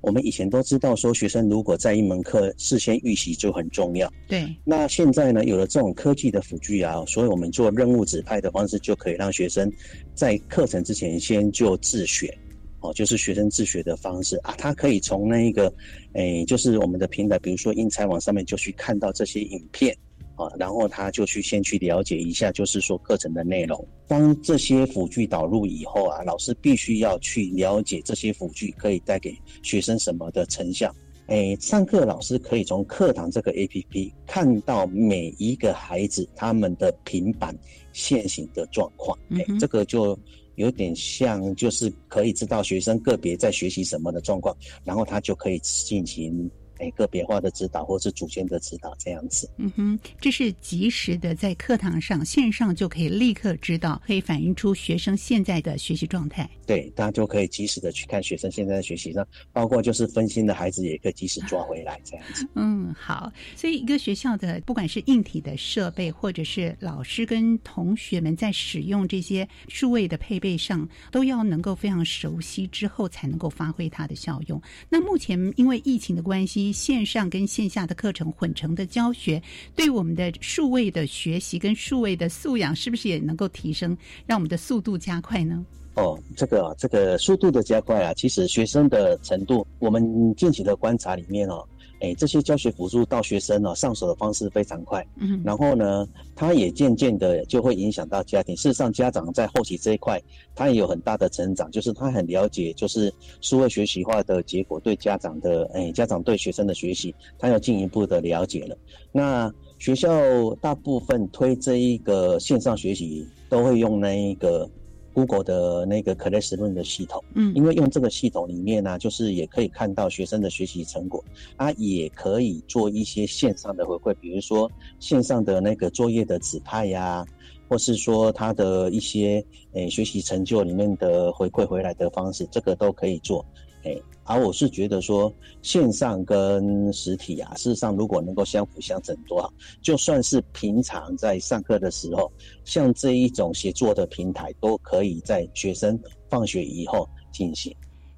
我们以前都知道说，学生如果在一门课事先预习就很重要。对。那现在呢，有了这种科技的辅具啊，所以我们做任务指派的方式，就可以让学生在课程之前先就自学。哦，就是学生自学的方式啊，他可以从那一个，诶，就是我们的平台，比如说英才网上面就去看到这些影片。啊，然后他就去先去了解一下，就是说课程的内容。当这些辅具导入以后啊，老师必须要去了解这些辅具可以带给学生什么的成效。哎，上课老师可以从课堂这个 APP 看到每一个孩子他们的平板现行的状况。哎，这个就有点像，就是可以知道学生个别在学习什么的状况，然后他就可以进行。诶个别化的指导，或是组间的指导这样子。嗯哼，这是及时的在课堂上线上就可以立刻知道，可以反映出学生现在的学习状态。对，大家就可以及时的去看学生现在的学习上，包括就是分心的孩子也可以及时抓回来这样子。嗯，好。所以一个学校的不管是硬体的设备，或者是老师跟同学们在使用这些数位的配备上，都要能够非常熟悉之后，才能够发挥它的效用。那目前因为疫情的关系，线上跟线下的课程混成的教学，对我们的数位的学习跟数位的素养，是不是也能够提升，让我们的速度加快呢？哦，这个啊，这个速度的加快啊，其实学生的程度，我们近期的观察里面哦，哎，这些教学辅助到学生哦上手的方式非常快，嗯，然后呢，他也渐渐的就会影响到家庭。事实上，家长在后期这一块，他也有很大的成长，就是他很了解，就是数位学习化的结果对家长的，哎，家长对学生的学习，他要进一步的了解了。那学校大部分推这一个线上学习，都会用那一个。Google 的那个 Classroom 的系统，嗯，因为用这个系统里面呢，就是也可以看到学生的学习成果，啊，也可以做一些线上的回馈，比如说线上的那个作业的指派呀，或是说他的一些诶学习成就里面的回馈回来的方式，这个都可以做。哎，而我是觉得说，线上跟实体啊，事实上如果能够相辅相成多好。就算是平常在上课的时候，像这一种协作的平台，都可以在学生放学以后进行。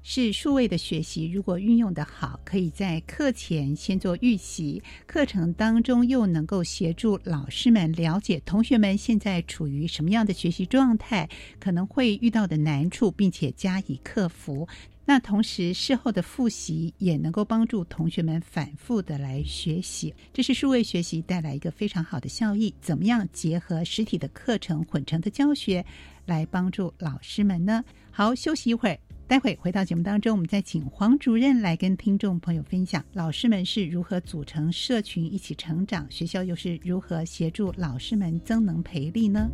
是数位的学习，如果运用的好，可以在课前先做预习，课程当中又能够协助老师们了解同学们现在处于什么样的学习状态，可能会遇到的难处，并且加以克服。那同时，事后的复习也能够帮助同学们反复的来学习，这是数位学习带来一个非常好的效益。怎么样结合实体的课程混成的教学，来帮助老师们呢？好，休息一会儿，待会回到节目当中，我们再请黄主任来跟听众朋友分享，老师们是如何组成社群一起成长，学校又是如何协助老师们增能培力呢？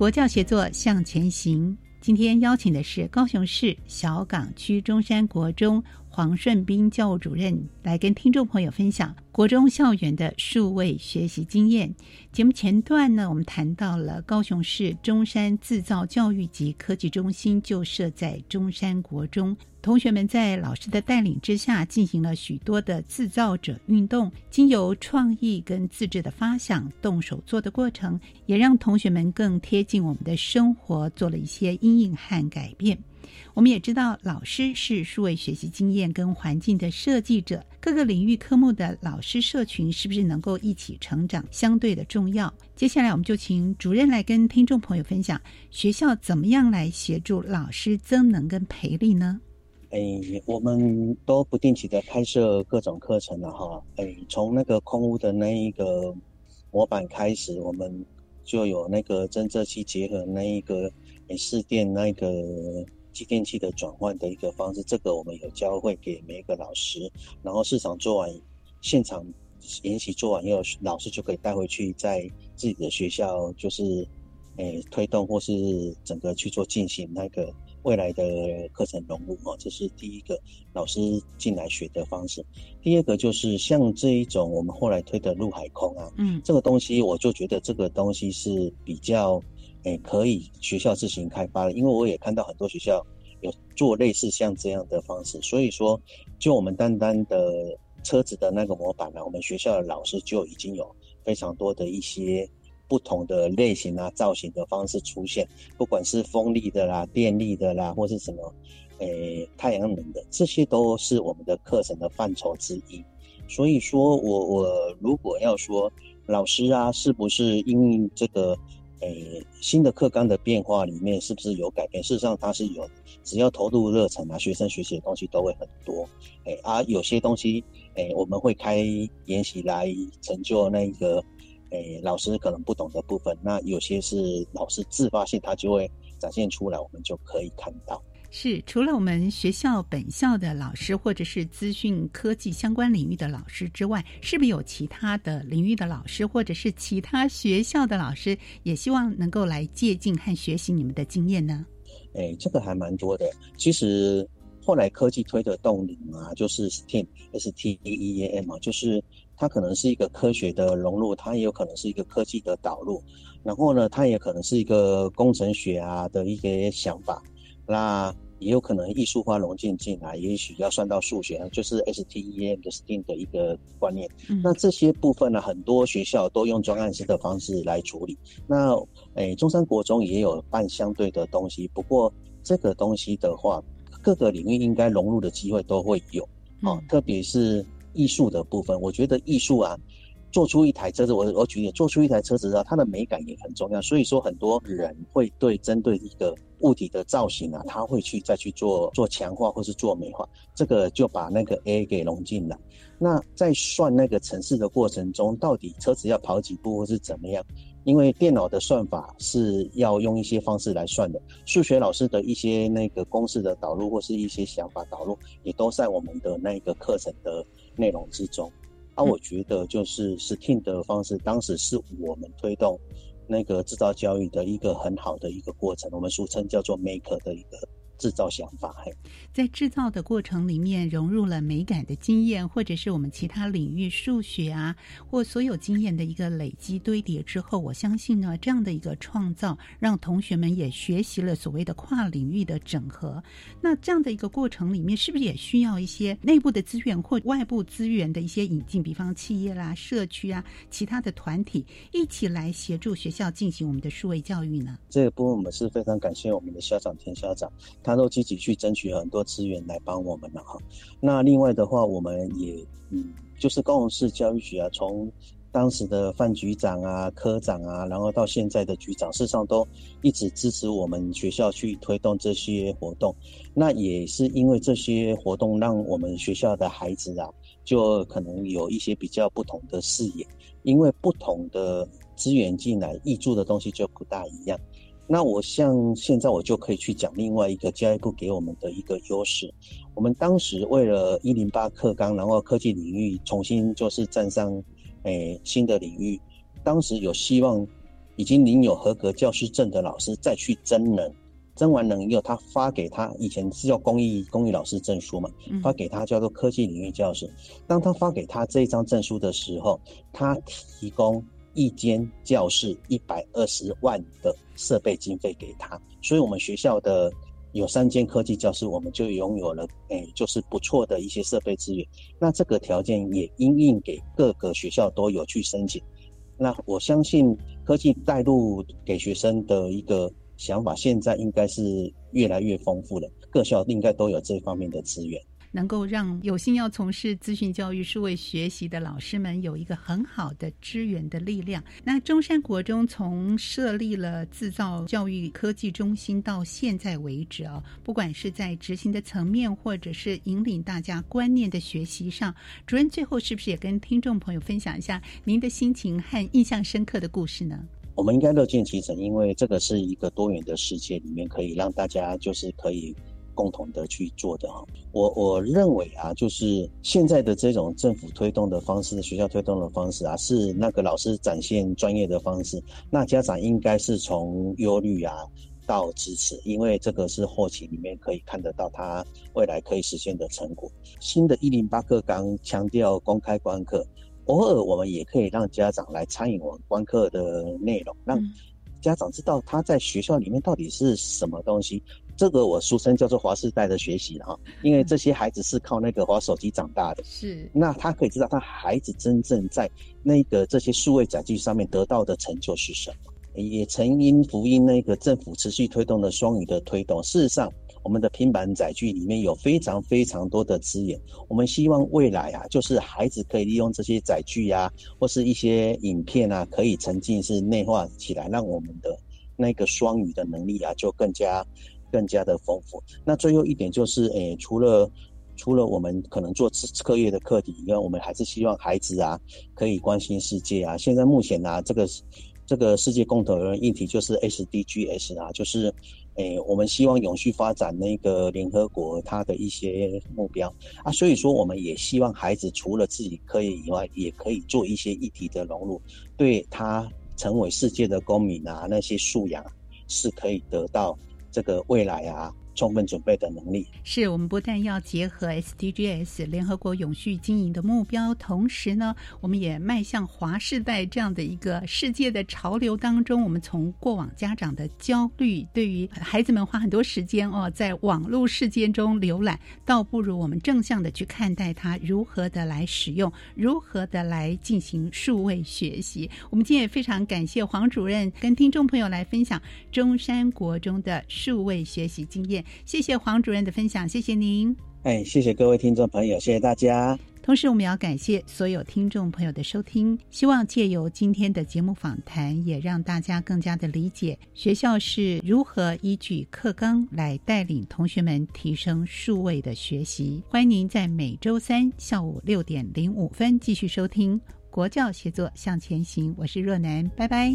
国教协作向前行。今天邀请的是高雄市小港区中山国中黄顺斌教务主任，来跟听众朋友分享国中校园的数位学习经验。节目前段呢，我们谈到了高雄市中山制造教育及科技中心就设在中山国中。同学们在老师的带领之下，进行了许多的制造者运动，经由创意跟自制的发想、动手做的过程，也让同学们更贴近我们的生活，做了一些阴影和改变。我们也知道，老师是数位学习经验跟环境的设计者，各个领域科目的老师社群是不是能够一起成长，相对的重要。接下来，我们就请主任来跟听众朋友分享，学校怎么样来协助老师增能跟培力呢？哎，我们都不定期的开设各种课程了哈。哎，从那个空屋的那一个模板开始，我们就有那个侦测器结合那一个诶试电那个继电器的转换的一个方式，这个我们有教会给每一个老师。然后市场做完，现场研习做完以后，老师就可以带回去在自己的学校，就是诶推动或是整个去做进行那个。未来的课程融入哦，这是第一个老师进来学的方式。第二个就是像这一种我们后来推的陆海空啊，嗯，这个东西我就觉得这个东西是比较诶可以学校自行开发的，因为我也看到很多学校有做类似像这样的方式。所以说，就我们单单的车子的那个模板呢，我们学校的老师就已经有非常多的一些。不同的类型啊，造型的方式出现，不管是风力的啦、电力的啦，或是什么，诶，太阳能的，这些都是我们的课程的范畴之一。所以说，我我如果要说老师啊，是不是因这个诶新的课纲的变化里面，是不是有改变？事实上，它是有，只要投入热忱啊，学生学习的东西都会很多。诶，而有些东西，诶，我们会开研习来成就那一个。诶，老师可能不懂的部分，那有些是老师自发性，他就会展现出来，我们就可以看到。是除了我们学校本校的老师，或者是资讯科技相关领域的老师之外，是不是有其他的领域的老师，或者是其他学校的老师，也希望能够来借鉴和学习你们的经验呢？诶，这个还蛮多的。其实后来科技推的动力啊，就是 STEAM S T E E A M 啊，就是它可能是一个科学的融入，它也有可能是一个科技的导入，然后呢，它也可能是一个工程学啊的一些想法，那也有可能艺术化融进进来，也许要算到数学，就是 STEM 的 STEAM 的一个观念。那这些部分呢，很多学校都用专案式的方式来处理。那诶，中山国中也有办相对的东西，不过这个东西的话。各个领域应该融入的机会都会有，哦，特别是艺术的部分，我觉得艺术啊，做出一台车子，我我举例，做出一台车子啊，它的美感也很重要。所以说，很多人会对针对一个物体的造型啊，他会去再去做做强化或是做美化，这个就把那个 A 给融进来。那在算那个城市的过程中，到底车子要跑几步或是怎么样？因为电脑的算法是要用一些方式来算的，数学老师的一些那个公式的导入或是一些想法导入，也都在我们的那个课程的内容之中。而我觉得就是 STEAM 的方式，当时是我们推动那个制造教育的一个很好的一个过程，我们俗称叫做 Maker 的一个。制造想法，在制造的过程里面融入了美感的经验，或者是我们其他领域数学啊，或所有经验的一个累积堆叠之后，我相信呢，这样的一个创造，让同学们也学习了所谓的跨领域的整合。那这样的一个过程里面，是不是也需要一些内部的资源或外部资源的一些引进？比方企业啦、社区啊、其他的团体一起来协助学校进行我们的数位教育呢？这一部分我们是非常感谢我们的校长田校长。他他都积极去争取很多资源来帮我们了哈。那另外的话，我们也嗯，就是高雄市教育局啊，从当时的范局长啊、科长啊，然后到现在的局长，事实上都一直支持我们学校去推动这些活动。那也是因为这些活动，让我们学校的孩子啊，就可能有一些比较不同的视野，因为不同的资源进来，挹注的东西就不大一样。那我像现在我就可以去讲另外一个教育部给我们的一个优势。我们当时为了一零八课纲，然后科技领域重新就是站上诶新的领域，当时有希望已经领有合格教师证的老师再去征人，征完人以后，他发给他以前是叫公益公益老师证书嘛，发给他叫做科技领域教师。当他发给他这一张证书的时候，他提供。一间教室一百二十万的设备经费给他，所以我们学校的有三间科技教室，我们就拥有了，哎，就是不错的一些设备资源。那这个条件也应应给各个学校都有去申请。那我相信科技带入给学生的一个想法，现在应该是越来越丰富了，各校应该都有这方面的资源。能够让有心要从事资讯教育、数位学习的老师们有一个很好的支援的力量。那中山国中从设立了制造教育科技中心到现在为止啊，不管是在执行的层面，或者是引领大家观念的学习上，主任最后是不是也跟听众朋友分享一下您的心情和印象深刻的故事呢？我们应该乐见其成，因为这个是一个多元的世界里面，可以让大家就是可以。共同的去做的哈，我我认为啊，就是现在的这种政府推动的方式，学校推动的方式啊，是那个老师展现专业的方式。那家长应该是从忧虑啊到支持，因为这个是后期里面可以看得到他未来可以实现的成果。新的一零八课纲强调公开观课，偶尔我们也可以让家长来参与我们观课的内容，让家长知道他在学校里面到底是什么东西。这个我俗称叫做华世代的学习了哈，因为这些孩子是靠那个华手机长大的，是那他可以知道他孩子真正在那个这些数位载具上面得到的成就是什么，也曾因福音那个政府持续推动的双语的推动。事实上，我们的平板载具里面有非常非常多的资源，我们希望未来啊，就是孩子可以利用这些载具啊，或是一些影片啊，可以沉浸式内化起来，让我们的那个双语的能力啊，就更加。更加的丰富。那最后一点就是，诶，除了除了我们可能做课业的课题以外，我们还是希望孩子啊可以关心世界啊。现在目前呢，这个这个世界共同的议题就是 SDGs 啊，就是诶，我们希望永续发展那个联合国它的一些目标啊。所以说，我们也希望孩子除了自己课业以外，也可以做一些议题的融入，对他成为世界的公民啊，那些素养是可以得到。这个未来啊，充分准备的能力。是我们不但要结合 SDGs 联合国永续经营的目标，同时呢，我们也迈向华世代这样的一个世界的潮流当中。我们从过往家长的焦虑，对于孩子们花很多时间哦，在网络世界中浏览，倒不如我们正向的去看待它，如何的来使用，如何的来进行数位学习。我们今天也非常感谢黄主任跟听众朋友来分享中山国中的数位学习经验。谢谢黄主任的分享，谢谢您。哎，谢谢各位听众朋友，谢谢大家。同时，我们要感谢所有听众朋友的收听。希望借由今天的节目访谈，也让大家更加的理解学校是如何依据课纲来带领同学们提升数位的学习。欢迎您在每周三下午六点零五分继续收听《国教协作向前行》，我是若楠，拜拜。